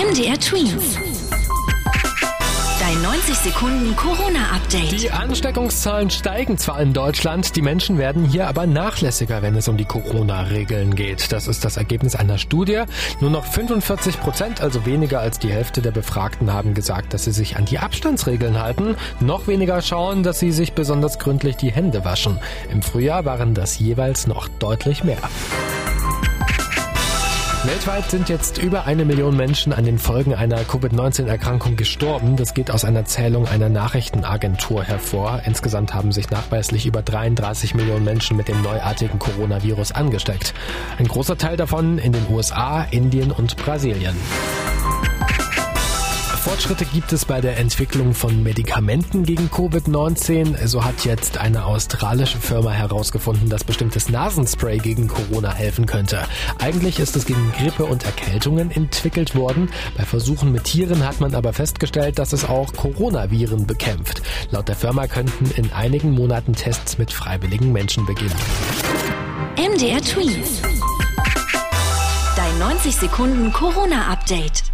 MDR Twins. Dein 90 Sekunden Corona-Update. Die Ansteckungszahlen steigen zwar in Deutschland, die Menschen werden hier aber nachlässiger, wenn es um die Corona-Regeln geht. Das ist das Ergebnis einer Studie. Nur noch 45 Prozent, also weniger als die Hälfte der Befragten, haben gesagt, dass sie sich an die Abstandsregeln halten. Noch weniger schauen, dass sie sich besonders gründlich die Hände waschen. Im Frühjahr waren das jeweils noch deutlich mehr. Weltweit sind jetzt über eine Million Menschen an den Folgen einer Covid-19-Erkrankung gestorben. Das geht aus einer Zählung einer Nachrichtenagentur hervor. Insgesamt haben sich nachweislich über 33 Millionen Menschen mit dem neuartigen Coronavirus angesteckt. Ein großer Teil davon in den USA, Indien und Brasilien. Fortschritte gibt es bei der Entwicklung von Medikamenten gegen Covid-19. So hat jetzt eine australische Firma herausgefunden, dass bestimmtes Nasenspray gegen Corona helfen könnte. Eigentlich ist es gegen Grippe und Erkältungen entwickelt worden. Bei Versuchen mit Tieren hat man aber festgestellt, dass es auch Coronaviren bekämpft. Laut der Firma könnten in einigen Monaten Tests mit freiwilligen Menschen beginnen. MDR Twins. Dein 90 Sekunden Corona-Update.